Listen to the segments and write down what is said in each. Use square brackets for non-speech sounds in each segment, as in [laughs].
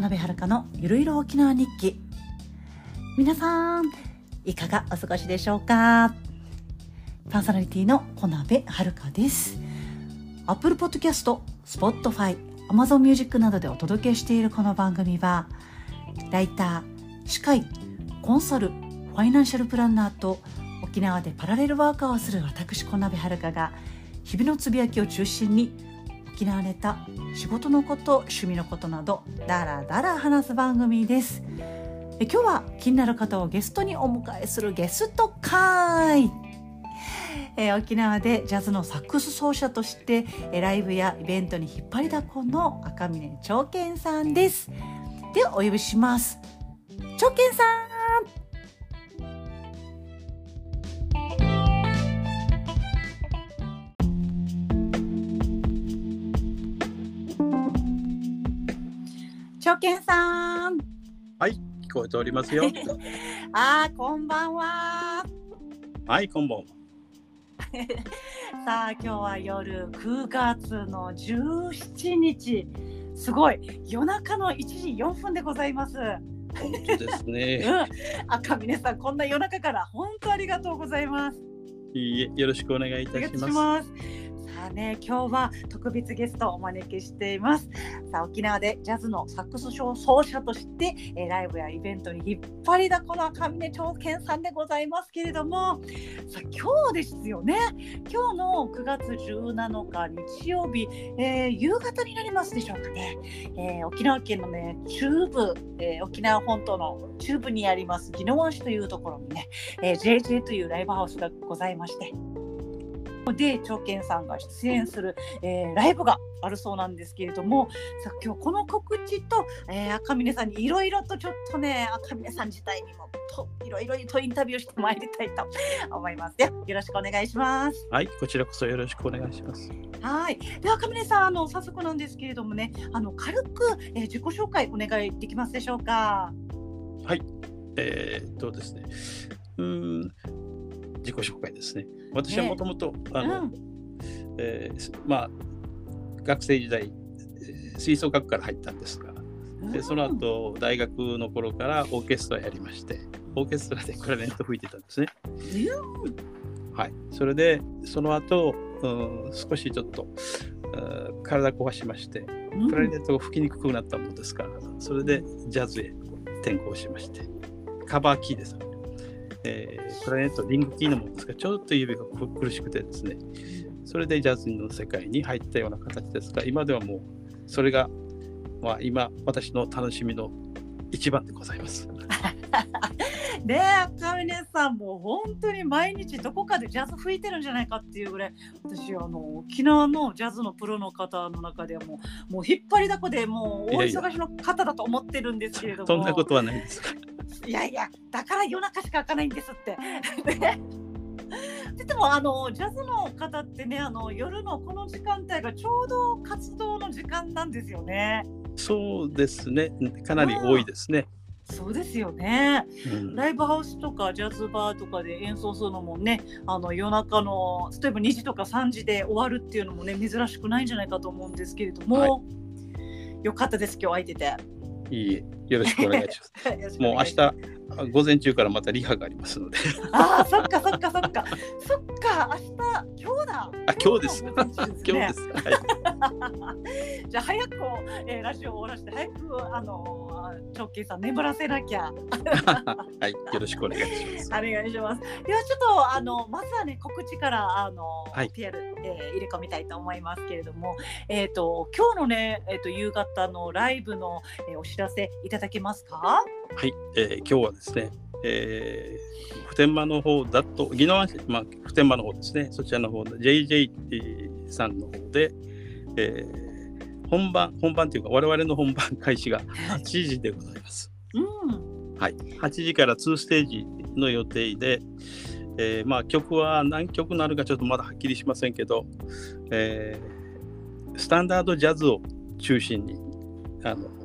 小鍋遥のゆるいろ沖縄日記。皆さんいかがお過ごしでしょうか？パーソナリティの小鍋遥です。Apple Podcast、Spotify、Amazon Music などでお届けしているこの番組はライター、司会、コンサル、ファイナンシャルプランナーと沖縄でパラレルワーカーをする私小鍋遥が日々のつぶやきを中心に沖縄ネタ仕事のこと趣味のことなどだらだら話す番組です。え今日は気になる方をゲストにお迎えするゲスト会。え沖縄でジャズのサックス奏者としてえライブやイベントに引っ張りだこの赤嶺長健さんです。ではお呼びします。長健さん。長健さん。はい、聞こえておりますよ。[laughs] ああ、こんばんは。はい、こんばんは。[laughs] さあ、今日は夜9月の17日。すごい、夜中の1時4分でございます。本当ですね。[laughs] うん、赤嶺さん、こんな夜中から本当ありがとうございます。いいえ、よろしくお願いいたします。さあね、今日は特別ゲストをお招きしています。さあ、沖縄でジャズのサックス奏者として、え、ライブやイベントに引っ張りだこの赤嶺長健さんでございますけれども、さあ今日ですよね。今日の9月17日日曜日、えー、夕方になりますでしょうかね。えー、沖縄県のね、中部、え、沖縄本島の中部にあります宜野湾市というところにね、え、JJ というライブハウスがございまして。で長健さんが出演する、えー、ライブがあるそうなんですけれどもさ今日この告知と、えー、赤嶺さんにいろいろとちょっとね赤嶺さん自体にもといろいろとインタビューしてまいりたいと思います。よろしくお願いします。はいこちらこそよろしくお願いします。はい。では赤嶺さんあの早速なんですけれどもねあの軽く、えー、自己紹介お願いできますでしょうか？はい。えー、っとですね。うん自己紹介ですね。私はもともとあの、うん、えー、まあ学生時代吹奏楽から入ったんですが、でその後大学の頃からオーケストラやりましてオーケストラでクラリネット吹いてたんですね。はい、それでその後、うん、少しちょっと、うん、体壊しましてクラリネットが吹きにくくなったものですからそれでジャズへ転向しましてカバーキーです。えー、クラリネットリングキーのものですがちょっと指が苦しくてですね。それでジャズの世界に入ったような形ですが今ではもうそれが、まあ、今私の楽しみの一番でございます。で赤嶺さんもう本当に毎日どこかでジャズ吹いてるんじゃないかっていうぐらい私あの沖縄のジャズのプロの方の中ではもうもう引っ張りだこでもう大忙しの方だと思ってるんですけれども。そんなことはないですいやいやだから夜中しか開かないんですって。でもあのジャズの方ってねあの夜のこの時間帯がちょうど活動の時間なんですよね。そうですねかなり多いですね。そうですよね、うん、ライブハウスとかジャズバーとかで演奏するのもねあの夜中の例えば2時とか3時で終わるっていうのもね珍しくないんじゃないかと思うんですけれども、はい、よかったです今日空いてて。いいえ [laughs] よろしくお願いします。もう明日午前中からまたリハがありますので。ああ、そっかそっかそっか。そっか、明日、今日だ。あ、今日です。今日です。はい、[laughs] じゃあ早く、えー、ラジオを終わらせて早くあの長慶さん眠らせなきゃ。[laughs] はい、よろしくお願いします。お願いします。ではちょっとあのまずはね告知からあの、はい、PR、えー、入れ込みたいと思いますけれども、えっ、ー、と今日のねえっ、ー、と夕方のライブの、えー、お知らせいただけますか？はい、えー、今日はですね、えー、普天間の方だと、宜野湾市、まあ、普天間の方ですね、そちらの方の JJ さんの方で、えー、本番、本番というか、我々の本番開始が8時でございます。うん、はい、8時から2ステージの予定で、えー、まあ曲は何曲なるかちょっとまだはっきりしませんけど、えー、スタンダードジャズを中心にあの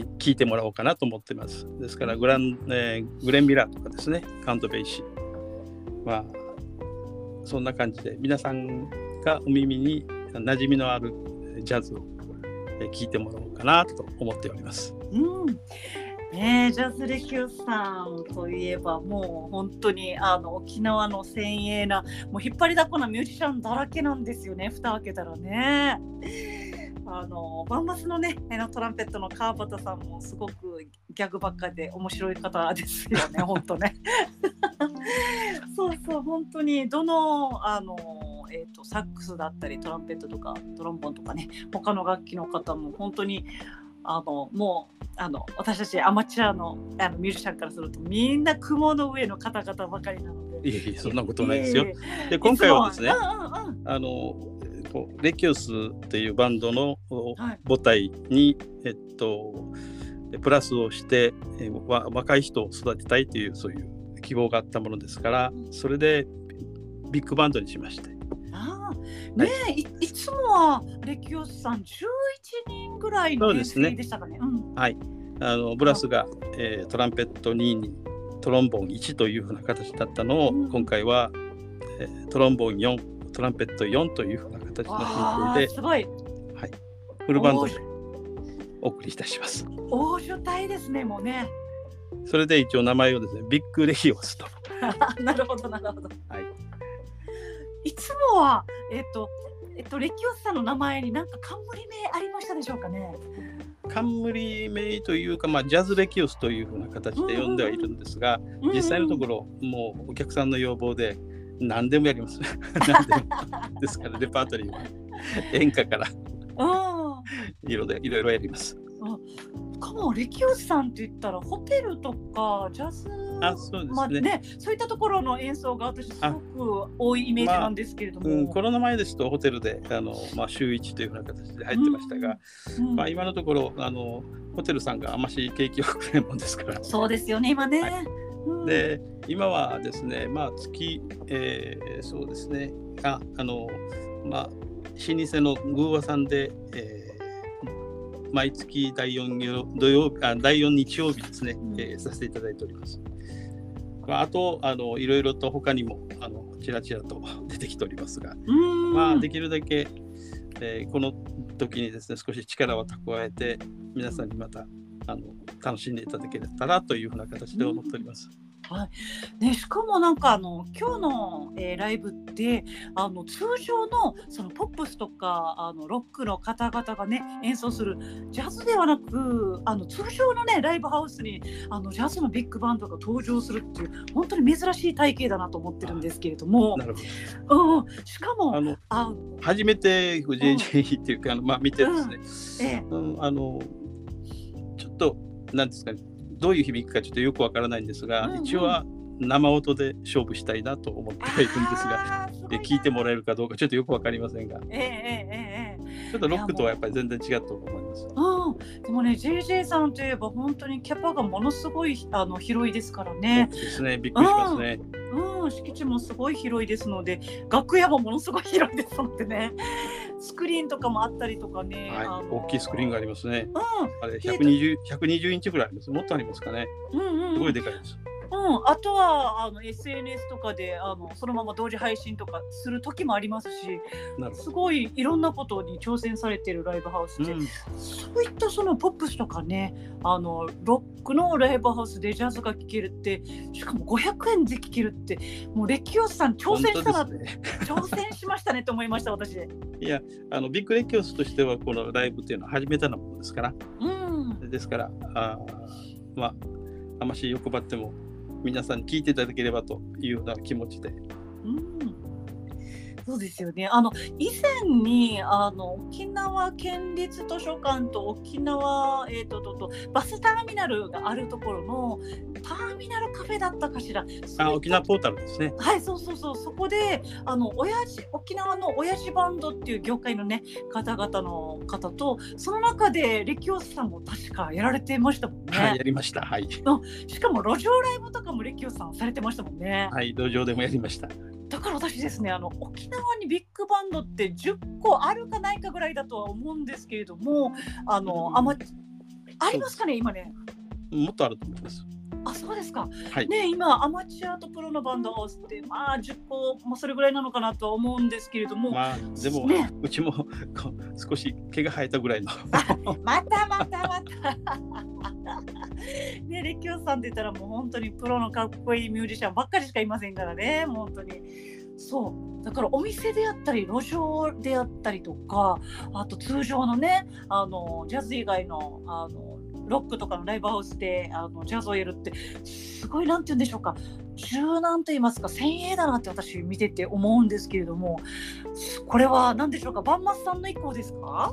聞いてもらおうかなと思ってます。ですからグラン、えー、グレン・ミラーとかですね、カウント・ベイシー。まあ、そんな感じで皆さんがお耳に馴染みのあるジャズを聞いてもらおうかなと思っております。うんねジャズレキオスさんといえばもう本当にあの沖縄の先鋭なもう引っ張りだこなミュージシャンだらけなんですよね蓋開けたらね。あのバンバスのねのトランペットの川端さんもすごくギャグばっかりで面白い方ですよね [laughs] 本当ね。[laughs] そうそう本当にどのあのえーと、サックスだったりトランペットとかトロンボンとかね他の楽器の方も本当にあのもうあの私たちアマチュアのあのミュージシャンからするとみんな雲の上の方々ばかりなので。いえいえそんなことないですよ。で今回はですね、あのレキオスっていうバンドの母体に、はい、えっとプラスをして、え若い人を育てたいというそういう希望があったものですからそれでビッグバンドにしまして。あね、はい、いいつもはレキオスさん11人ぐらいの編成でしたかね。ねうん、はい。あのブラスが、えー、トランペット2にトロンボン1というふうな形だったのを、うん、今回は、えー、トロンボン4トランペット4というふうな形の編成で、すごい、はい、フルバンドでお送りいたします。大所帯ですね、もうね。それで一応名前をですね、ビッグレヒオスと。[laughs] なるほど、なるほど。はい。いつもは、えっ、と、えっと、レキオスさんの名前になんか冠名ありましたでしょうかね。冠名というか、まあ、ジャズレキオスというふうな形で呼んではいるんですが、実際のところ、もうお客さんの要望で何でもやります。[laughs] 何でも。ですから、レパートリーは。演歌から。いろいろやります。かもレキオスさんって言ったらホテルとかジャズあそうですね,、まあね、そういったところの演奏が私すごく多いイメージなんですけれども、まあうん、コロナ前ですとホテルであの、まあ、週1というふうな形で入ってましたが、うんうん、まあ、今のところあのホテルさんがあまし景気よくくれるもんですから。そうですよね今ね、はい、で今はですねまあ月、えー、そうですねああのまあ老舗のグーワさんで、えー毎月第4土曜あ第4日曜日ですね、うん、えー、させていただいております。あとあのいろいろと他にもあのちらちらと [laughs] 出てきておりますが、まあ、できるだけ、えー、この時にですね少し力を蓄えて皆さんにまたあの楽しんでいただけたらというふうな形で思っております。はい。ね、しかもなんかあの今日の、えー、ライブってあの通常のそのポップスとかあのロックの方々がね演奏するジャズではなくあの通常のねライブハウスにあのジャズのビッグバンドが登場するっていう本当に珍しい体系だなと思ってるんですけれども、なるほど。うん、しかもあのあ初めて JJ っていうか、あのまあ、見てですね、ええ。うん、あのちょっとなんですかねどういう響きかちょっとよくわからないんですが、うんうん、一応は生音で勝負したいなと思ってはいるんですが、で聞いてもらえるかどうかちょっとよくわかりませんが、えー、えー、えー、ちょっとロックとはやっぱり全然違うと思います。うん、でもね JJ さんといえば本当にキャパがものすごいあの広いですからね。ですねびっくりしますね。うん、敷地もすごい広いですので楽屋もものすごい広いですのでねスクリーンとかもあったりとかね、はい、大きいスクリーンがありますね。うん、あれ120、120インチぐらいあります。もっとありますかね。うんうん、すごいでかいです。うん、あとはあの SNS とかであのそのまま同時配信とかする時もありますしすごいいろんなことに挑戦されてるライブハウスで、うん、そういったそのポップスとかねあのロックのライブハウスでジャズが聴けるってしかも500円で聴けるってもうレキオスさん挑戦したら、ね、挑戦しましたねと思いました私。いやあのビッグレキオスとしてはこのライブっていうのは始めたのものですから、うん、ですからあまああまし欲張っても皆さんに聞いていただければというような気持ちで。うんそうですよね。あの以前にあの沖縄県立図書館と沖縄えっ、ー、とととバスターミナルがあるところのターミナルカフェだったかしら。あ沖縄ポータルですね。はい、そうそうそう。そこであの親父沖縄の親父バンドっていう業界のね方々の方とその中でレキオスさんも確かやられてましたもんね。はい、やりました。はい。しかも路上ライブとかもレキオスさんされてましたもんね。はい、路上でもやりました。だから私ですねあの沖縄にビッグバンドって10個あるかないかぐらいだとは思うんですけれどもあのあまありますかね今ね。もっとあると思いますあそうですか、はい。ね今アマチュアとプロのバンドを合わせてまあ10個、まあ、それぐらいなのかなとは思うんですけれども、まあでも、ね。うちも少し毛が生えたぐらいの。[laughs] またまたまた。[laughs] ねレキオさんって言ったらもう本当にプロのかっこいいミュージシャンばっかりしかいませんからね。もう本当に。そう。だからお店であったり路上であったりとかあと通常のねあのジャズ以外のあのロックとかのライブハウスであのジャズをやるってすごいなんて言うんでしょうか。柔軟と言いますか先鋭だなって私見てて思うんですけれどもこれは何でしょうか。バンマスさんの意向ですか？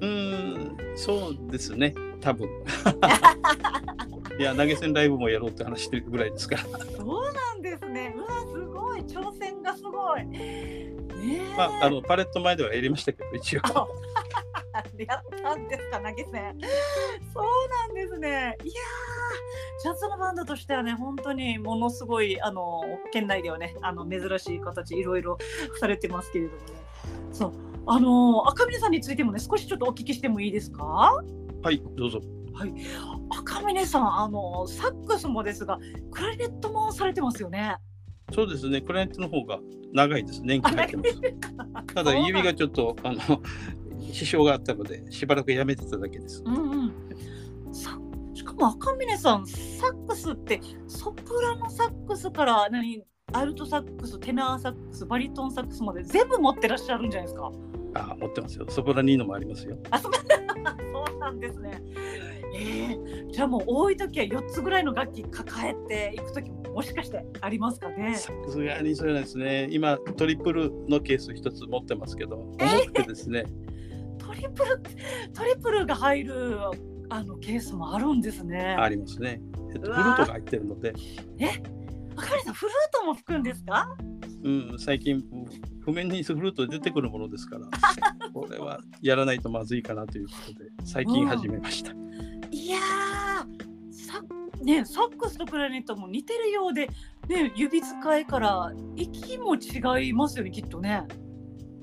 うーんそうですね。多分。[laughs] いや投げ銭ライブもやろうって話してるぐらいですから。そうなんですね。うわ、すごい、挑戦がすごい。まああのパレット前ではやりましたけど一応あやったんですか、投げ銭。そうなんですね。いやー、ジャズのバンドとしてはね、本当にものすごい、あの、県内ではね、あの、珍しい形、いろいろされてますけれどもね。そう。あの赤嶺さんについてもね少しちょっとお聞きしてもいいですか？はいどうぞ赤嶺さんあのサックスもですがクラリネットもされてますよねそうですね。クライアントの方が長いです。年季入ってます。ただ指がちょっとあの支障があったのでしばらくやめてただけです。うんうん。さしかも赤嶺さんサックスってソプラノサックスから何アルトサックステナーサックスバリトンサックスまで全部持ってらっしゃるんじゃないですか？あ持ってますよ。ソプラニーノもありますよ。あそう [laughs] そうなんですね。えー、じゃあもう多い時は4つぐらいの楽器抱えていく時ももしかしてありますかね？さすがにそうですね。今トリプルのケース一つ持ってますけど重くてですね、トリプルトリプルが入るあのケースもあるんですね。ありますね、えっと、フルートが入ってるので、赤嶺さんフルートも吹くんですか？うん、最近譜面にフルート出てくるものですから [laughs] これはやらないとまずいかなということで最近始めました、いやーサねサックスとクラリネットも似てるようで、ね、指使いから息も違いますよねきっとね。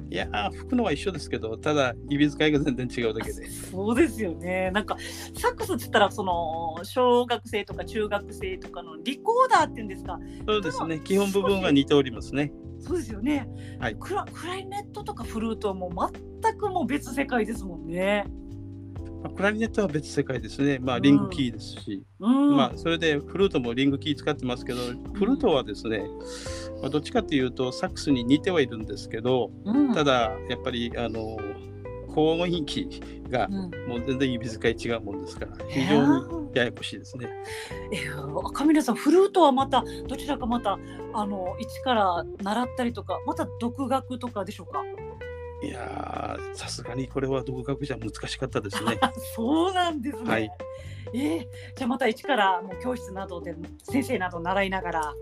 いやー吹くのは一緒ですけどただ指使いが全然違うだけで。そうですよね。なんかサックスって言ったらその小学生とか中学生とかのリコーダーっていうんですか。そうですね。基本部分は似ておりますね。そうですよね、はい。クラクラリネットとかフルートはもう全くもう別世界ですもんね。まあクラリネットは別世界ですね。まあリングキーですし、うん、まあそれでフルートもリングキー使ってますけどフルートはですね、まあ、どっちかっていうとサックスに似てはいるんですけどうん、ただやっぱりあの高音域がうん、もう全然指使い違うもんですから非常にややこしいですね。えー、赤嶺さんフルートはまたどちらかまたあの一から習ったりとかまた独学とかでしょうか？いやーさすがにこれは独学じゃ難しかったですね。[laughs] そうなんですね。はいえー、じゃあまた一からもう教室などで先生など習いながら。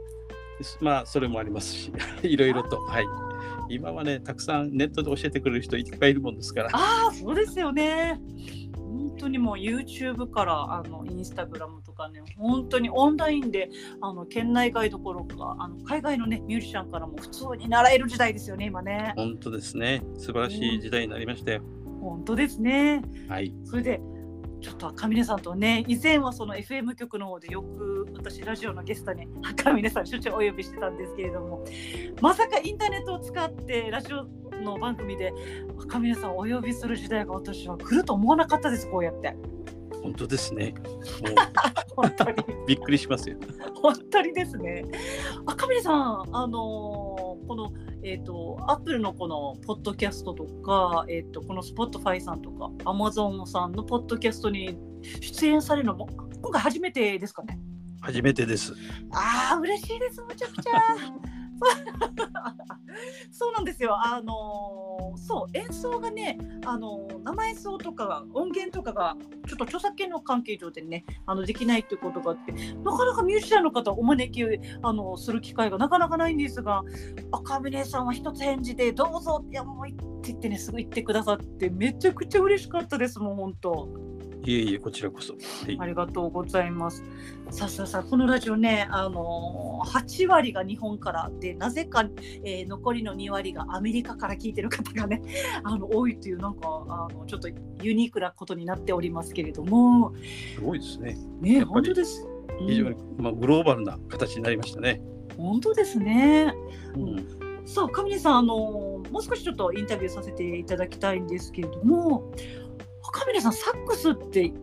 まあそれもありますし [laughs] いろいろとはい今はねたくさんネットで教えてくれる人いっぱいいるもんですからああそうですよね。本当にもう YouTube からあのインスタグラムとかね本当にオンラインであの県内外どころかあの海外のねミュージシャンからも普通に習える時代ですよね今ね。本当ですね素晴らしい時代になりましたよ。本当ですね。はいそれでちょっと赤嶺さんとね以前はその FM 局の方でよく私ラジオのゲストに [laughs] 赤嶺さんしょっちゅうお呼びしてたんですけれどもまさかインターネットを使ってラジオの番組で赤嶺さんをお呼びする時代が私は来ると思わなかったですこうやって。本当ですね。も [laughs] 本当にうびっくりしますよ。本当にですね赤嶺さんあのーこのえっ、とアップルのこのポッドキャストとかえっ、とこの Spotify さんとか Amazon さんのポッドキャストに出演されるのも今回初めてですかね？初めてです。ああ嬉しいですむちゃくちゃ [laughs] [laughs] そうなんですよあのーそう演奏がねあのー生演奏とか音源とかがちょっと著作権の関係上でねあのできないっていうことがあってなかなかミュージシャンの方お招きあのする機会がなかなかないんですが赤嶺さんは一つ返事で「どうぞ」いやもうって言ってねすぐ行ってくださってめちゃくちゃ嬉しかったですもん本当。いえいえ、こちらこそ。はい、ありがとうございます。さあさあさあ、このラジオね、あのー、8割が日本からで、なぜか、えー、残りの2割がアメリカから聞いてる方がね、[laughs] あの多いという、なんか、あのちょっとユニークなことになっておりますけれども。すごいですね。ね、本当です。非常に、うん、まあ、グローバルな形になりましたね。本当ですね。うん、さあ、上根さん、あのもう少しちょっとインタビューさせていただきたいんですけれども。上根さん、サックスって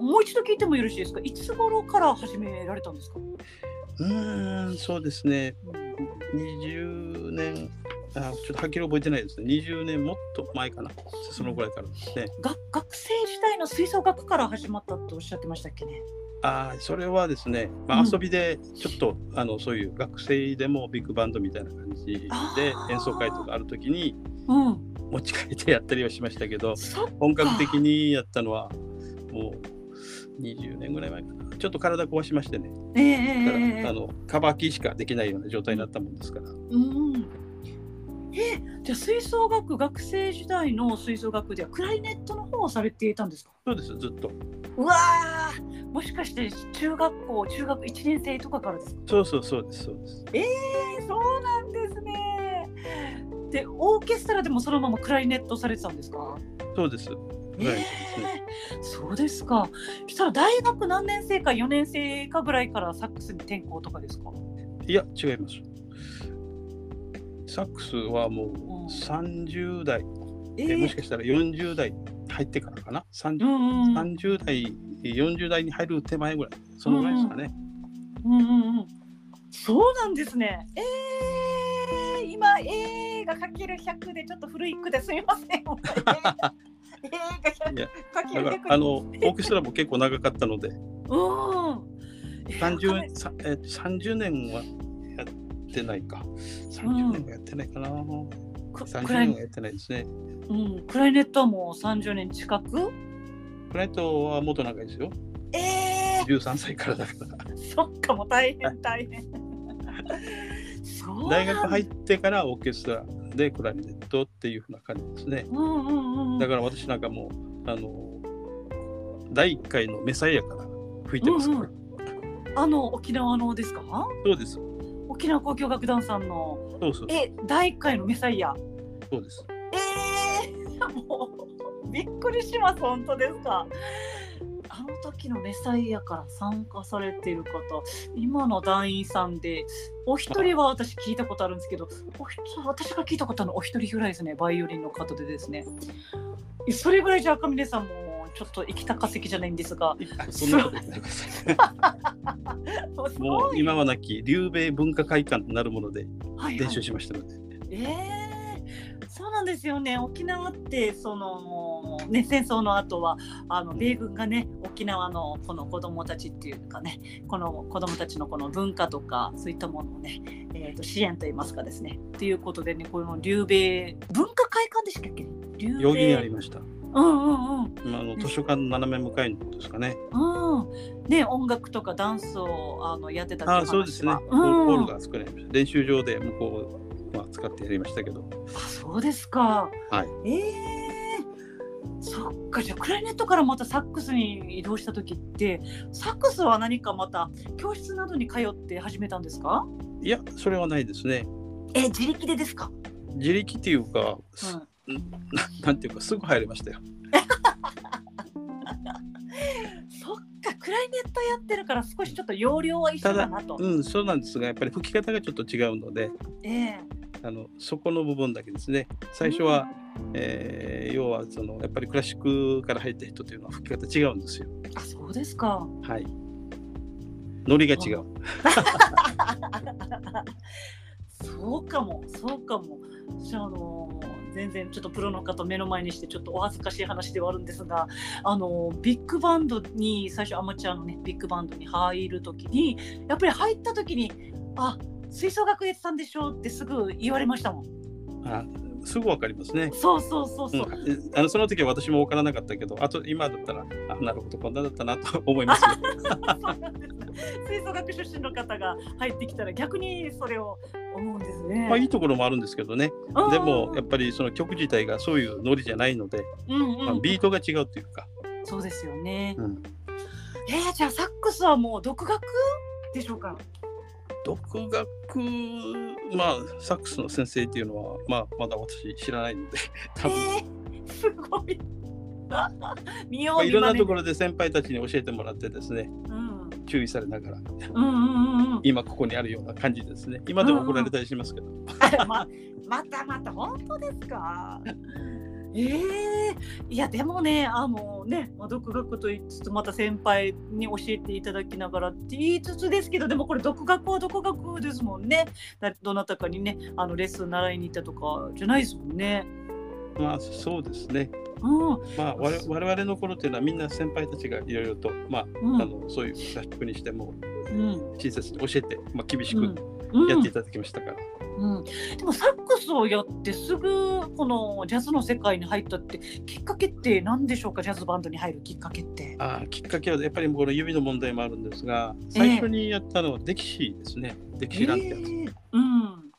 もう一度聞いてもよろしいですか？いつ頃から始められたんですか？うん、そうですね。二十年。あちょっとはっきり覚えてないですね。20年もっと前かな。そのぐらいからですね。が学生時代の吹奏楽から始まったとおっしゃってましたっけね？あそれはですね、まあ、遊びでちょっと、うん、あのそういう学生でもビッグバンドみたいな感じで演奏会とかあるときに、うん、持ち帰ってやったりはしましたけど本格的にやったのはもう20年ぐらい前かな。ちょっと体壊しましてね、えー、あのカバーキーしかできないような状態になったもんですから。うん。えじゃあ吹奏楽学生時代の吹奏楽ではクラリネットの方をされていたんですか？そうですずっと。うわもしかして中学校中学1年生とかからですかそうそうそうですそうですえー、そうなんですねでオーケストラでもそのままクラリネットされてたんですか？そうです。えー、そうですか。そしたら大学何年生か4年生かぐらいからサックスに転校とかですか？いや、違います。サックスはもう30代、えー、もしかしたら40代入ってからかな？30,、うんうん、30代、40代に入る手前ぐらい、そのぐらいですかね。うんうんうん、そうなんですね。えー、今、えーがかける100でちょっと古い句ですみません。映画かける100あのオーケストラも結構長かったので、うん、30, え30年はやってないか。30年はやってないかな。うん、30年はやってないですね。うん、クライネットはもう30年近く？クライネットはもっと長いですよ。ええー、13歳からだから。そっかも大変大変。大学入ってからオーケストラでクラリネットっていうふうな感じですね。うんうんうん、だから私なんかもうあの第1回のメサイアから吹いてますから。うんうん、あの沖縄のですか？そうです。沖縄交響楽団さんの。そうそうえ第1回のメサイア。そうです。ええー、[laughs] もうびっくりします本当ですか？あの時のメサイアから参加されている方今の団員さんでお一人は私聞いたことあるんですけどお私が聞いたことあるのお一人ぐらいですね。バイオリンの方でですね。それぐらいじゃ赤嶺さんもちょっと行きた化石じゃないんですが。そんなことない [laughs] もう今はなき竜兵文化会館となるもので練習しましたので、はいはい、ええーそうなんですよね沖縄ってその、ね、戦争の後はあの米軍がね沖縄のこの子どもたちっていうかねこの子どもたちのこの文化とかそういったものをね、えー、と支援といいますかですねということでねこの竜兵文化会館でしたっけ？竜兵にありました。うんうんうん、あの図書館の斜め向かいですかね。うん、ね音楽とかダンスをあのやってたあそうですね。うん、ホールが作られました。練習場で向こうまあ、使ってやりましたけど。あそうですか。はい、ええー、そっかじゃあクラリネットからまたサックスに移動した時ってサックスは何かまた教室などに通って始めたんですか？いやそれはないですね。え自力でですか？自力っていうか、うん、[laughs] なんていうかすぐ入りましたよ。[laughs] かクライネットやってるから少しちょっと容量は一緒だなと。うんそうなんですがやっぱり吹き方がちょっと違うので、ええあのそこの部分だけですね最初は、うん、えー、要はそのやっぱりクラシックから入った人というのは吹き方違うんですよ。あそうですか。はいノリが違う。[laughs] そうかもそうかも。じゃあの全然ちょっとプロの方目の前にしてちょっとお恥ずかしい話ではあるんですがあのビッグバンドに最初アマチュアのねビッグバンドに入る時にやっぱり入った時にあ吹奏楽やってたんでしょうってすぐ言われましたもん。あすぐわかりますね。そうそうそうそう。うん、あのその時は私もわからなかったけど、あと今だったら、あなるほどこんなだったなと思います、[laughs] 吹奏楽出身の方が入ってきたら逆にそれを思うんですね。まあいいところもあるんですけどね。でもやっぱりその曲自体がそういうノリじゃないので、うんうん、まあ、ビートが違うっていうか。そうですよね。うん、えー、じゃあサックスはもう独学でしょうか？独学まあサックスの先生っていうのは、まあ、まだ私知らないので [laughs] 多分、えー、すごい。[laughs] 見ようまあ、いろんなところで先輩たちに教えてもらってですねうん注意されながらうんうんうんうん。今ここにあるような感じですね今でも怒られたりしますけど、[laughs] ままたまた本当ですか？[laughs] ええいやでもねあのね、まあ、独学と言いつつまた先輩に教えていただきながらって言いつつですけどでもこれ独学は独学ですもんねだどなたかにねあのレッスン習いに行ったとかじゃないですもんね。まあそうですね。うんまあ我々我々の頃っていうのはみんな先輩たちがいろいろとまあ,、うん。あのそういう合宿にしてもうん。親切に教えて、まあ、厳しくうん。やっていただきましたから、うん、でもサックスをやってすぐこのジャズの世界に入ったってきっかけって何でしょうか？ジャズバンドに入るきっかけって。ああきっかけはやっぱりこの指の問題もあるんですが最初にやったのはデキシーですね、デキシーランってやつ、えー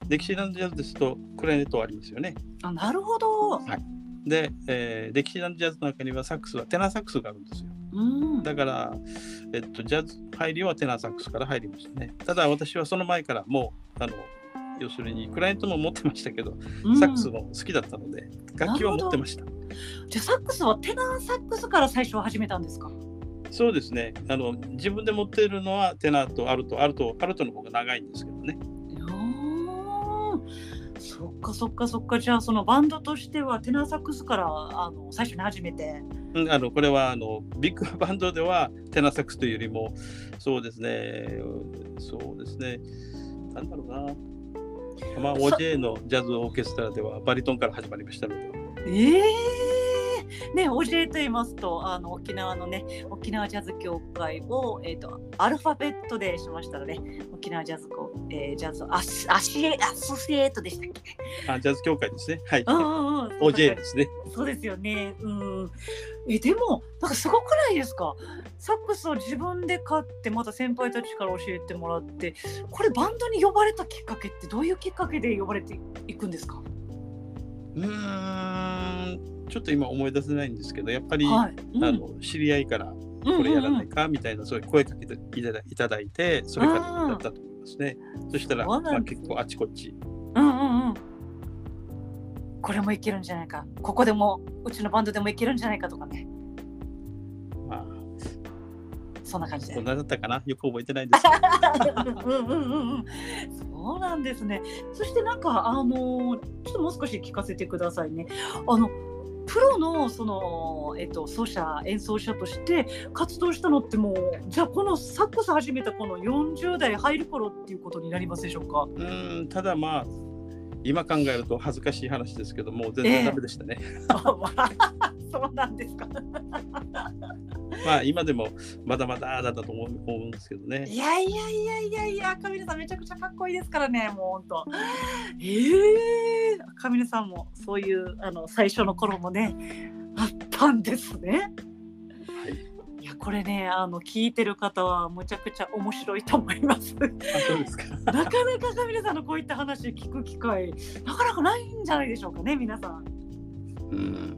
うんデキシーランドジャズですとクラリネットありますよね。あなるほど。で、えー、デキシーランドジャズの中にはサックスはテナーサックスがあるんですよ。うん、だから、えっと、ジャズ入りはテナーサックスから入りましたね。ただ私はその前からもうあの要するにクライアントも持ってましたけど、うん。サックスも好きだったので楽器は持ってました。じゃあサックスはテナーサックスから最初始めたんですか？そうですね。あの自分で持っているのはテナーとアルトアルトアルトの方が長いんですけどねそっかそっかそっか。じゃあそのバンドとしてはテナーサックスからあの最初に始めて。うんあのこれはあのビッグバンドではテナーサックスというよりもそうですね。そうですね。なんだろうな。まあ OJ のジャズオーケストラではバリトンから始まりましたのでええね教えと言いますとあの沖縄のね沖縄ジャズ協会を、えー、とアルファベットでしましたらね沖縄ジャズコ、えー、ジャズアスアシエアソシエートでしたっけ？あジャズ協会ですねはい OJ ですねそうですよね。うん。え、でも、なんかすごくないですか？サックスを自分で買って、また先輩たちから教えてもらって。これバンドに呼ばれたきっかけって、どういうきっかけで呼ばれていくんですか？うーんちょっと今思い出せないんですけどやっぱり、はい。うんあの知り合いからここれやらないかみたいなそういう声かけていただいただいてそれからだったと思いますね。そしたら、まあ、結構あちこちうんうんうん。これもいけるんじゃないか。ここでも、うちのバンドでもいけるんじゃないかとかね。まあそんな感じでこん。なだったかな？よく覚えてないです [laughs] うんうんうんうん。そうなんですね。そしてなんかあのーちょっともう少し聞かせてくださいね。あのプロのそのえっと奏者演奏者として活動したのってもうじゃあこのサックス始めたこの40代入る頃っていうことになりますでしょうか？うんただまあ今考えると恥ずかしい話ですけどもう全然ダメでしたね。あまあそうなんですか。[laughs] まあ今でもまだまだだったと思う思うんですけどね。いやいやいやいやいや、カミネさんめちゃくちゃかっこいいですからね、もう本当。ええー、カミネさんもそういうあの最初の頃もね、あったんですね。これね、あの聞いてる方はむちゃくちゃ面白いと思います。[laughs] なか。なかカミネさんのこういった話聞く機会、なかなかないんじゃないでしょうかね、皆さん。うん。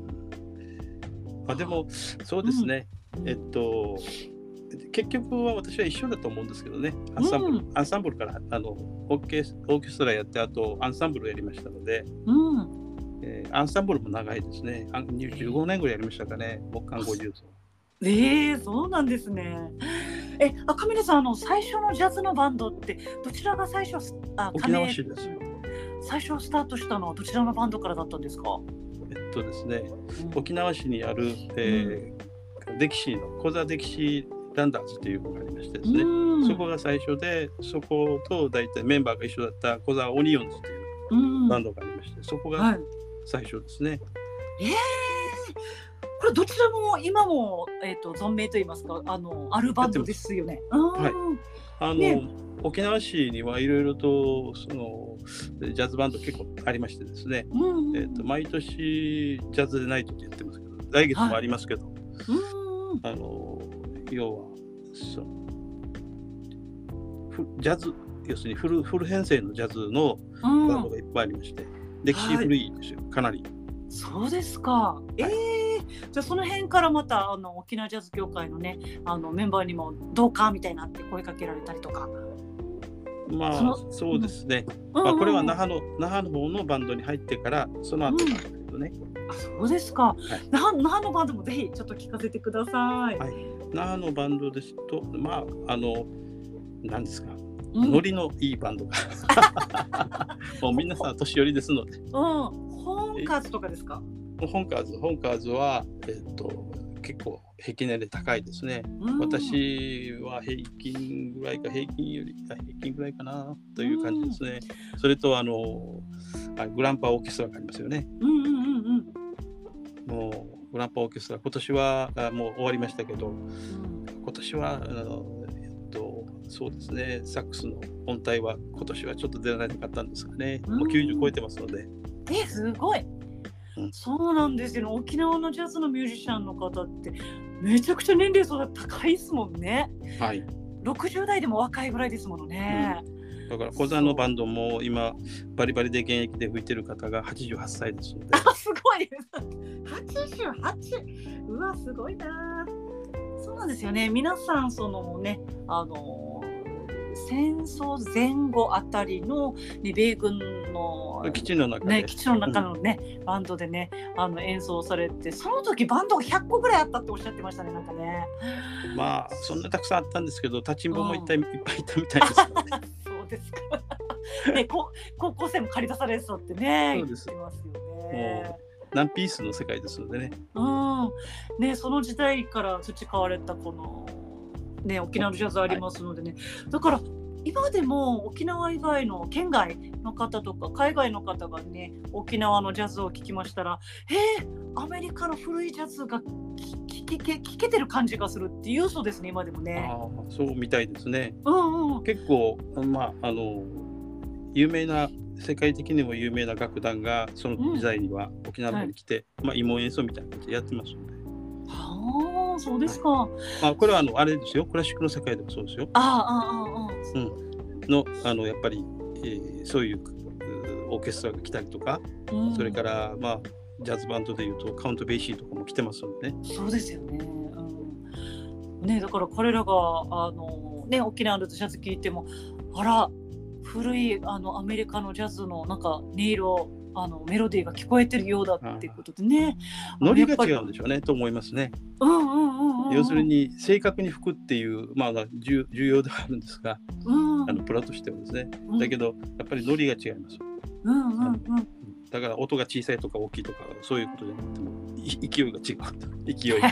まあ、でもそうですね、えっと結局は私は一緒だと思うんですけどね。アンサンブル、うん。アンサンブルからあのオーケスオーケストラやってあとアンサンブルやりましたので、うん。えーアンサンブルも長いですね。あ15年ぐらいやりましたかね。木管50層ええそうなんですね。え、あ、カミネさん、あの最初のジャズのバンドってどちらが最初すあ沖縄市ですよ最初スタートしたのはどちらのバンドからだったんですか？えっとですねうん沖縄市にある、えーデキシーの小座デキシーランダーズというのがありましてですね、うんそこが最初でそこと大体メンバーが一緒だった小座オニオンズといううんバンドがありまして、そこがはい。最初ですね。ええこれどちらも今もえっ、と存命と言いますかあのあるバンドですよね。はい。うん。あの、ね。沖縄市にはいろいろとそのジャズバンド結構ありましてですね、うんえー、と毎年ジャズナイトって言ってますけど来月もありますけど、うんあの要はそうふジャズ要するにフルフル編成のジャズのうん。バンドがいっぱいありまして、歴史古いですよ、かなり。そうですか。ええその辺からまたあの沖縄ジャズ協会のねあのメンバーにもどうかみたいなって声かけられたりとか。まあそうですね、うん、まあ、これは那覇の那覇の方のバンドに入ってからその後なんだけどね、うん、あそうですか、はい、那覇のバンドもぜひちょっと聞かせてください、はい、那覇のバンドですとまああの何ですか。ノリのいいバンドが。[laughs] もう皆さん年寄りですので。うん、本カーズとかですか？本カーズ、本カーズは、えっと、結構平均年齢高いですね。私は平均ぐらいか、平均より平均ぐらいかなという感じですね。それと、あの、グランパオーケストラがありますよね。うんうんうんうん、もう、グランパオーケストラ、今年はもう終わりましたけど、今年は、あのそうですね、サックスの本体は今年はちょっと出られなかったんですがね、もう90超えてますので。え、すごい、うん、そうなんですよ、沖縄のジャズのミュージシャンの方ってめちゃくちゃ年齢層が高いですもんね。はい。60代でも若いぐらいですものね。うんだから小座のバンドも今バリバリで現役で吹いてる方が88歳ですので。あすごい !88! うわすごいな。そうなんですよね。皆さんそのねあの戦争前後あたりの、ね、米軍の基地の中ね、基地の中のね、うん、バンドでねあの演奏されてその時バンドが100個ぐらいあったっておっしゃってましたねなんかね。まあそんなたくさんあったんですけど立ちんぼもいっぱいいっぱいいたみたいです、ね、[laughs] そうですか。[laughs] ね、こ高校生も借り出されそうってねそうですますよね。何ピースの世界ですのでね。うん、ねその時代から培われたこのね、沖縄のジャズありますのでね、はい、だから今でも沖縄以外の県外の方とか海外の方がね沖縄のジャズを聴きましたらえー、アメリカの古いジャズが聴け聞けてる感じがするっていうそうですね今でもね。あそうみたいですね。うんうん、結構まああの有名な世界的にも有名な楽団がその時代には沖縄に来て、うんはい、まあ、慰問演奏みたいな感じでやってますので。はあそうですか。はい、あこれはあのあれですよクラシックの世界でもそうですよ。ああああああ。うん、のあのやっぱり、えー、そういうオーケストラが来たりとか、うん、それからまあジャズバンドでいうとカウント・ベイシーとかも来てますのでね。そうですよね。うん、ねだから彼らがあのね沖縄のジャズ聴いてもあら古いあのアメリカのジャズのなんか音色あのメロディーが聞こえてるようだっていうことでね。ノリが違うんでしょうねと思いますね。うんうんうんうん、要するに正確に吹くっていうまあ重要ではあるんですが、うん、あのプラとしてはですね。だけどやっぱりノリが違います。うんうんうん。だから音が小さいとか大きいとかそういうことじゃなくても勢いが違う勢い。[laughs]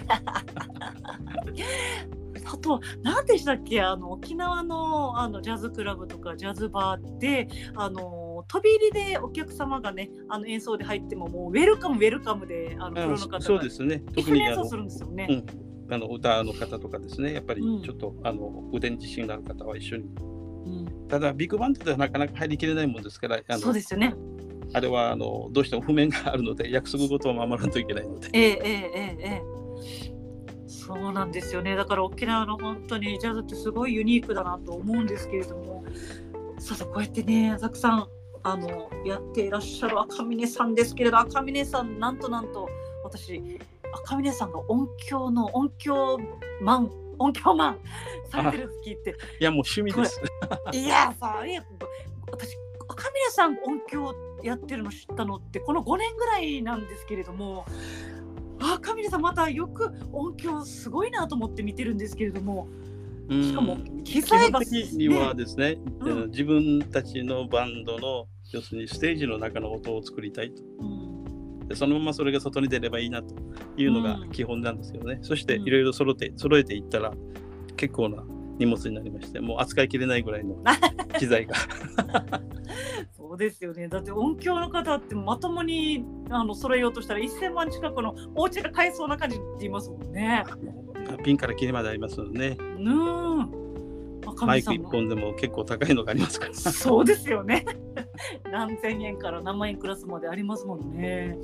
あと何でしたっけ？あの沖縄のあのジャズクラブとかジャズバーってあの飛び入りでお客様がねあの演奏で入ってももうウェルカムウェルカムであのプロの方がそうですね。特に演奏するんですよね。うん。あの歌の方とかですね。やっぱりちょっと、うん、あの腕に自信がある方は一緒に、うん、ただビッグバンドではなかなか入りきれないもんですからあのそうですよね。あれはあのどうしても譜面があるので約束事を守らないといけないので。ええええええそうなんですよね。だから沖縄の本当にジャズってすごいユニークだなと思うんですけれども。そうそうこうやってねたくさんあのやっていらっしゃる赤嶺さんですけれど赤嶺さんなんとなんと私赤嶺さんが音響の音響マン音響マンされてるって聞いていやもう趣味ですいやさいや私赤嶺さん音響やってるの知ったのってこの5年ぐらいなんですけれどもあカミラさんまたよく音響すごいなと思って見てるんですけれども。しかも機材が、ね、基本的にはですね、うん、自分たちのバンドの要するにステージの中の音を作りたいと、うん、でそのままそれが外に出ればいいなというのが基本なんですよね、うん、そしていろいろ揃って揃えていったら結構な荷物になりましてもう扱いきれないぐらいの [laughs] 機材が。そうですよね。だって音響の方ってまともにあの揃えようとしたら1000万近くのお家が買えそうな感じって言いますもんね。ピンからキリまでありますのでね。うんマイク1本でも結構高いのがありますから。そうですよね。[laughs] 何千円から何万円クラスまでありますもんね。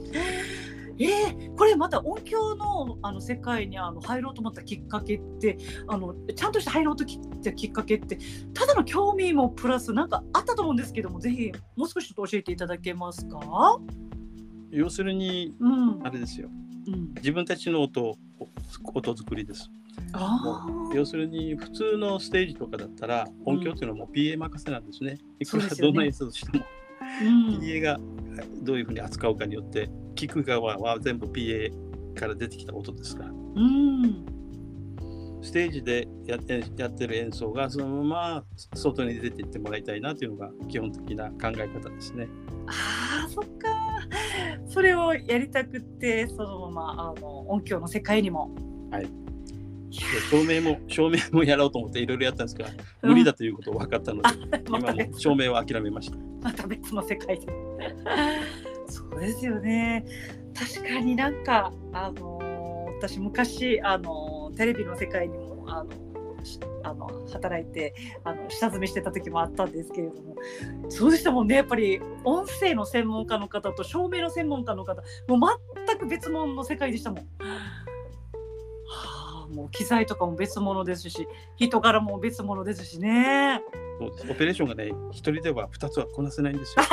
えー、これまた音響のあの世界にあの入ろうと思ったきっかけってあのちゃんとして入ろうときったきっかけってただの興味もプラスなんかあったと思うんですけどもぜひもう少しちょっと教えていただけますか？要するに、うん。あれですよ。うん。自分たちの音を音作りです要するに普通のステージとかだったら音響っていうのはもう PA 任せなんですね。いくらどんな演奏しても、うん。PA がどういうふうに扱うかによって聞く側は全部 PA から出てきた音ですから。うん。ステージでやってやってる演奏がそのまま外に出ていってもらいたいなというのが基本的な考え方ですね。あーそっか。それをやりたくってそのままあの音響の世界にも。はい照明も照明もやろうと思っていろいろやったんですが無理だということを分かったので、今も別照明は諦めました。また別の世界でそうですよね。確かになんかあのー私昔あのーテレビの世界にもあのしあの働いてあの下積みしてた時もあったんですけれどもそうでしたもんね。やっぱり音声の専門家の方と照明の専門家の方もう全く別物の世界でしたもん。はあ、もう機材とかも別物ですし人柄も別物ですしね。そうですオペレーションがね一人では2つはこなせないんですよ。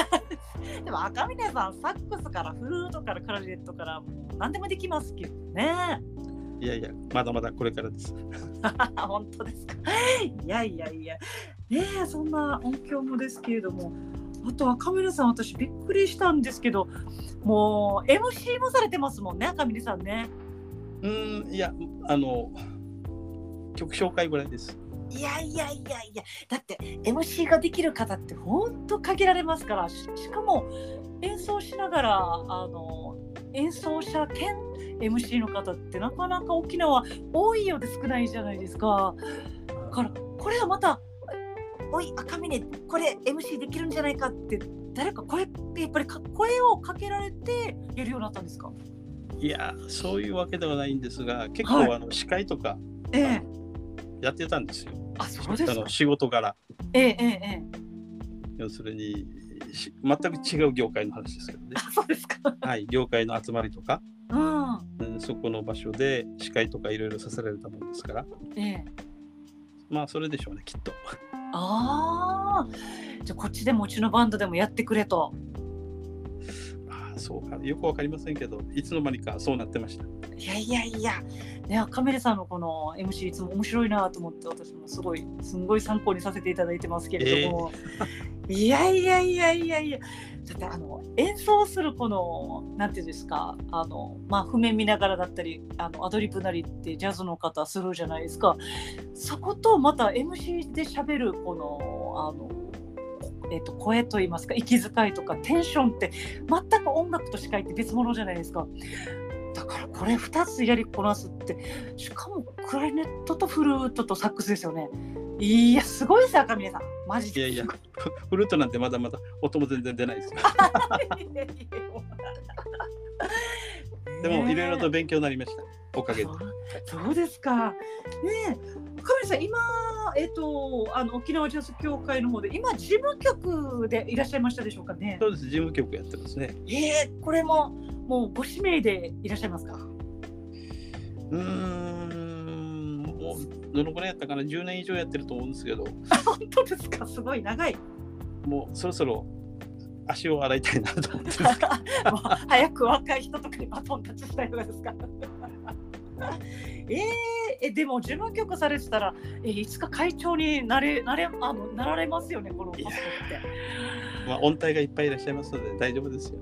[laughs] でも赤嶺さんサックスからフルートからクラリネットからもう何でもできますけどね。いやいやまだまだこれからです。[laughs] 本当ですか。いやいやいや。ねえそんな音響もですけれども。あと赤嶺さん私びっくりしたんですけどもう MC もされてますもんね赤嶺さんね。うーんいやあの曲紹介ぐらいです。いやいやいやいやだって MC ができる方って本当限られますからしかも演奏しながらあの演奏者兼 MC の方ってなかなか沖縄多いようで少ないじゃないですか。だからこれはまた「おい赤嶺これ MC できるんじゃないか」って誰かこれってやっぱり声をかけられてやるようになったんですか？いやそういうわけではないんですが結構、はいあの司会とかええ。やってたんですよ。あそうですか。あの仕事柄。ええええええ。要するにし全く違う業界の話ですけどね。あそうですか。はい業界の集まりとか、うん。うんそこの場所で司会とかいろいろさせられたもんですから。ええ。まあそれでしょうねきっと。ああ、じゃあこっちでもうちのバンドでもやってくれと。そうかよくわかりませんけどいつの間にかそうなってました。いやいやいや、ね、カメレさんのこの MC いつも面白いなと思って私もすごいすんごい参考にさせていただいてますけれども、いやいやいやいやいや。だってあの演奏するこのなんていうんですかあの、まあ、譜面見ながらだったりあのアドリブなりってジャズの方するじゃないですか。そことまた MC で喋るこのあのえっと声といいますか息遣いとかテンションって全く音楽と司会って別物じゃないですか。だからこれ2つやりこなすってしかもクラリネットとフルートとサックスですよね。いやすごいですよ赤嶺さんマジで。いやいやフ [laughs] フルートなんてまだまだ音も全然出ないですよ。[laughs] でもいろいろと勉強になりましたおかげで。そうですか。ねえ、カメラさん、今、えっ、と、あの沖縄ジャズ協会の方で、今事務局でいらっしゃいましたでしょうかね。そうです事務局やってますね。ええこれも、もうご指名でいらっしゃいますか？うーんもうどのくらいやったかな？10年以上やってると思うんですけど本当ですか、すごい長い。もうそろそろ足を洗いたいなと思って [laughs] 早く若い人とかにバトンタッチしたいとかですか？[laughs] えー、えでも事務局されてたら、えいつか会長になれなれあのなられますよねこのポストって。まあ音体がいっぱいいらっしゃいますので大丈夫ですよ。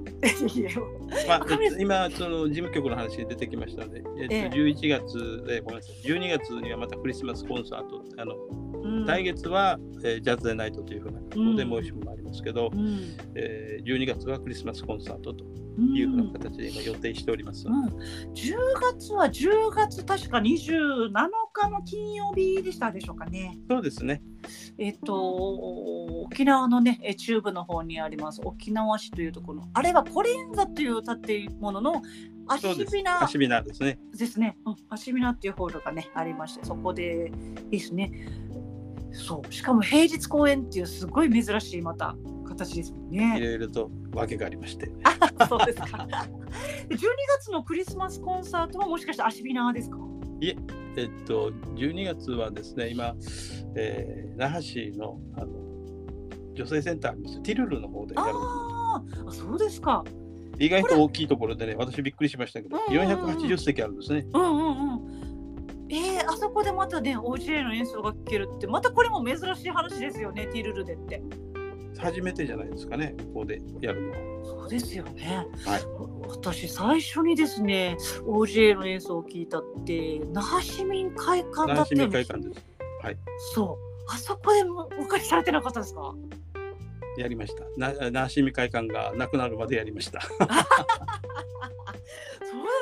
まあ今その事務局の話出てきましたので、えっとええ11月でごめんなさい。12月にはまたクリスマスコンサートあの、うん。来月は、えージャズ・デ・ナイトというふうなうん。デモーションもありますけど、うんえー12月はクリスマスコンサートとうんいうふうな形で今予定しております。うん、10月は10月確か27日の金曜日でしたでしょうかね。そうですね。えっ、と沖縄のねえ中部の方にあります沖縄市というところあれはコレンザという建物のアシビナアシビナーですね。ですね。うん、アシビナっていうホールがねありましてそこでですね。そうしかも平日公演っていうすごい珍しいまた形ですもんいね。ろいろと訳がありまして。そうですか。で12月のクリスマスコンサートはもしかしてアシビナーですか？えっと、12月はですね、今、えー那覇市のあの女性センターティルルの方でやろうと思ってあーあそうですか。意外と大きいところでね、私びっくりしましたけど、うんうんうん480席あるんですね。うんうんうん。えー、あそこでまたね OGA の演奏が聴けるってまたこれも珍しい話ですよねティルルデって。初めてじゃないですかね、ここでやるのは。そうですよね。はい私最初にですね OGA の演奏を聞いたって那覇市民会館だって民会館です。そうあそこでもお借りされてなかったですか？やりました。な那覇市民会館がなくなるまでやりました。[laughs] そう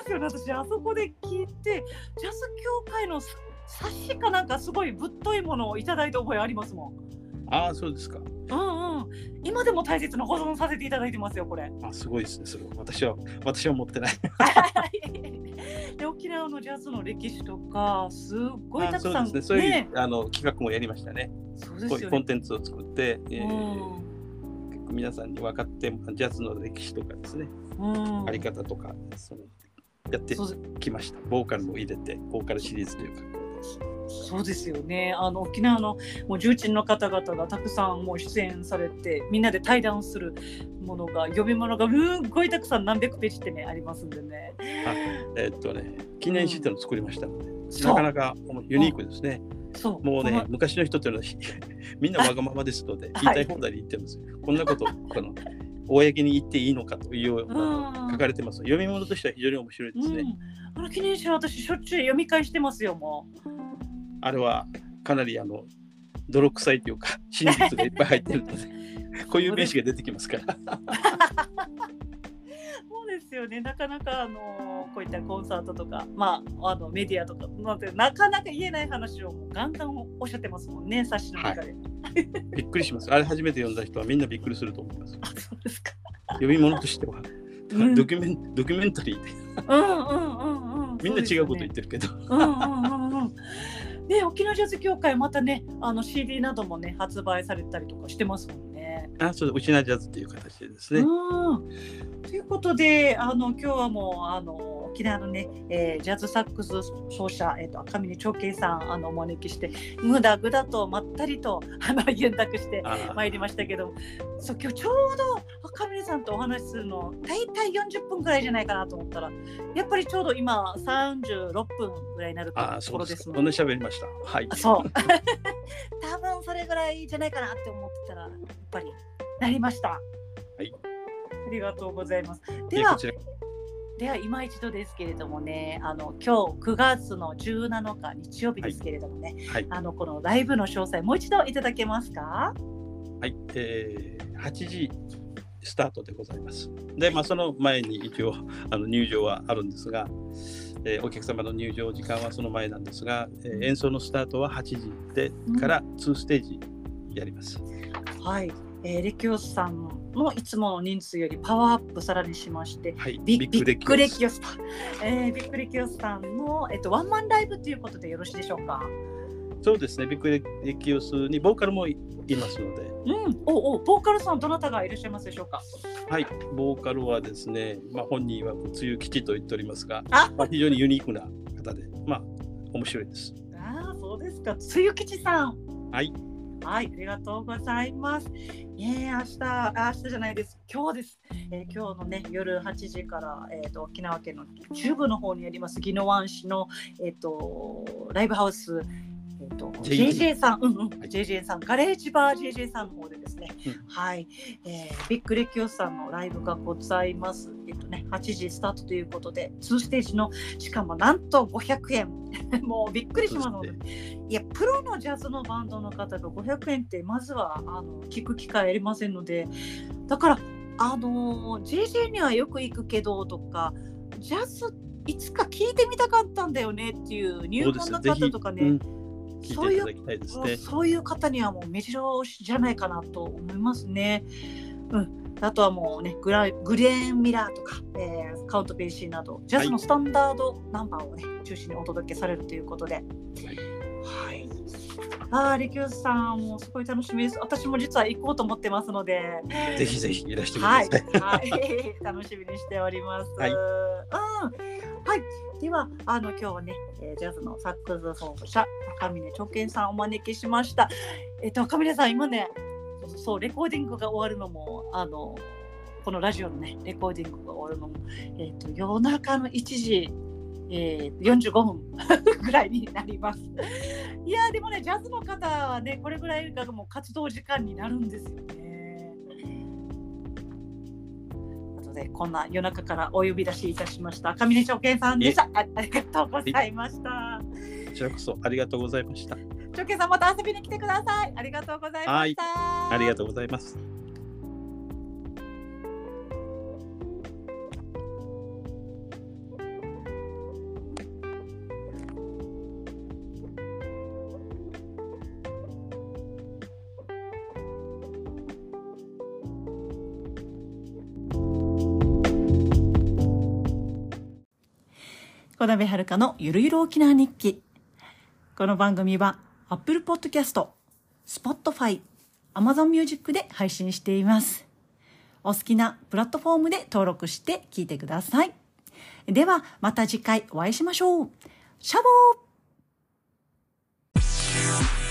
ですよね私あそこで聞いてジャズ協会の冊子かなんかすごいぶっといものをいただいた覚えありますもん。ああ、そうですか。うんうん、今でも大切な保存させていただいてますよこれ。あすごいですね、それは。私は、私は持ってない。で [laughs] 沖縄のジャズの歴史とかすっごいあたくさんそうですね。そういう、ねあの企画もやりましたね。そうですよねコン。テンツを作って、えーうん結構皆さんに分かって、ジャズの歴史とかですね、うんあり方とか、そのやってきました。ボーカルも入れて、ボーカルシリーズというか。そうですよねあの沖縄のもう重鎮の方々がたくさんもう出演されてみんなで対談するものが読み物がすっごいたくさん何百ページってねありますんでね。えーっとね、記念シートの作りましたので、そうなかなかユニークですね。そうもうね昔の人っていうのは [laughs] みんなわがままですので、言いたい放題に言ってるんですよ。こんなこと、この公に言っていいのかというようなうん書かれてます。読み物としては非常に面白いですね。うん、あの記念誌は私しょっちゅう読み返してますよもう。あれはかなりあの泥臭いというか、真実がいっぱい入ってるので、[laughs] こういう名詞が出てきますから。ですよねなかなかあのこういったコンサートとか、まあ、あのメディアとかなんてなかなか言えない話をガンガンおっしゃってますもんね冊子の中で。びっくりします。あれ初めて読んだ人はみんなびっくりすると思います。あそうですか。読み物としては、うんドキュメンドキュメンタリーで、うんうんうんうん。みんな違うこと言っってるけど、うんうんうんうん。ね沖縄ジャズ協会またねあの CD などもね発売されたりとかしてますもんね。あそうウチナジャズという形でですね、うんということであの今日はもうあの沖縄のね、えージャズサックス奏者、えー、と赤嶺長慶さんあのお招きしてぐだぐだとまったりとあのユンタクしてあ参りましたけどそう今日ちょうど赤嶺さんとお話しするの大体40分くらいじゃないかなと思ったらやっぱりちょうど今36分ぐらいになるとあころそうですか。ですのこんな喋りました。はい。そう多分 [laughs] それぐらいじゃないかなって思ってたらやっぱりなりました。はい。ありがとうございます。ではでは今一度ですけれどもねあの今日9月の17日日曜日ですけれどもね、はいあのこのライブの詳細もう一度いただけますか？はい、えー、8時スタートでございます。で、まあ、その前に一応あの入場はあるんですが、えーお客様の入場時間はその前なんですが、えー演奏のスタートは8時でから2ステージやります。はい、えー、レキオスさんのいつもの人数よりパワーアップさらにしましてはい、ビビッグレス。キオスさん、えー、ビッグレキオスさんの、えっと、ワンマンライブということでよろしいでしょうか？そうですね、ビッグレキオスにボーカルもいいますので、うん、おお、ボーカルさんどなたがいらっしゃいますでしょうか？はい、ボーカルはですね、まあ、本人は梅雨吉と言っておりますが、あ、まあ、非常にユニークな方で、まあ、面白いです。あー、そうですか。つゆきちさん。はい、はい、ありがとうございます。えー、明日、あ明日じゃないです。今日です。えー今日のね、夜8時から、えっ、と、沖縄県の中部の方にあります、宜野湾市の、えっ、と、ライブハウス。えっと、JJ さん、うんうん、はい。JJ さん、ガレージバー JJ さんの方でですね、うん。はい、えー、ビッグレキオスさんのライブがございます。えっとね、8時スタートということで、2ステージの、しかもなんと500円。[laughs] もうびっくりしますので、いや、プロのジャズのバンドの方が500円って、まずはあの聞く機会ありませんので、だから、あのー JJ にはよく行くけどとか、ジャズいつか聞いてみたかったんだよねっていう入門の方とかね、うん聞そういていただきたいですね。そういう方にはもう目白押しじゃないかなと思いますね。うん、あとはもうねグラグレーン・ミラーとか、えーカウント・ベイシーなどジャズのスタンダードナンバーをね、中心にお届けされるということで。はい。ああ、レキュースさんもすごい楽しみです。私も実は行こうと思ってますので。ぜひぜひいらしてくだはい、さい。はい、[laughs] 楽しみにしております。はいうん、はい、では、あの、今日はね、ジャズのサックス奏者、赤嶺長健さんをお招きしました。えっ、と、赤嶺さん、今ね。そう、レコーディングが終わるのも、あの。このラジオのねレコーディングが終わるのも、えーと、夜中の1時、えー、45分 [laughs] ぐらいになります。いやでもねジャズの方はねこれぐらいがもう活動時間になるんですよね。でこんな夜中からお呼び出しいたしました上根証券さんでしたあ。ありがとうございました。こちらこそありがとうございました。証券さんまた遊びに来てください。ありがとうございました。ありがとうございます。小鍋遥のゆるゆる沖縄日記。この番組は Apple Podcast、Spotify、Amazon Music で配信しています。お好きなプラットフォームで登録して聞いてください。ではまた次回お会いしましょう。シャボー